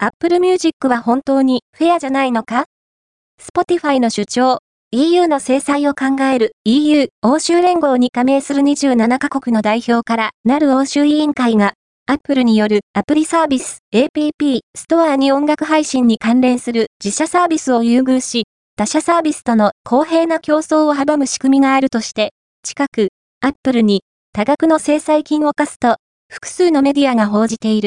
Apple Music は本当にフェアじゃないのか ?Spotify の主張、EU の制裁を考える EU 欧州連合に加盟する27カ国の代表からなる欧州委員会が Apple によるアプリサービス APP ストアに音楽配信に関連する自社サービスを優遇し、他社サービスとの公平な競争を阻む仕組みがあるとして、近く Apple に多額の制裁金を課すと複数のメディアが報じている。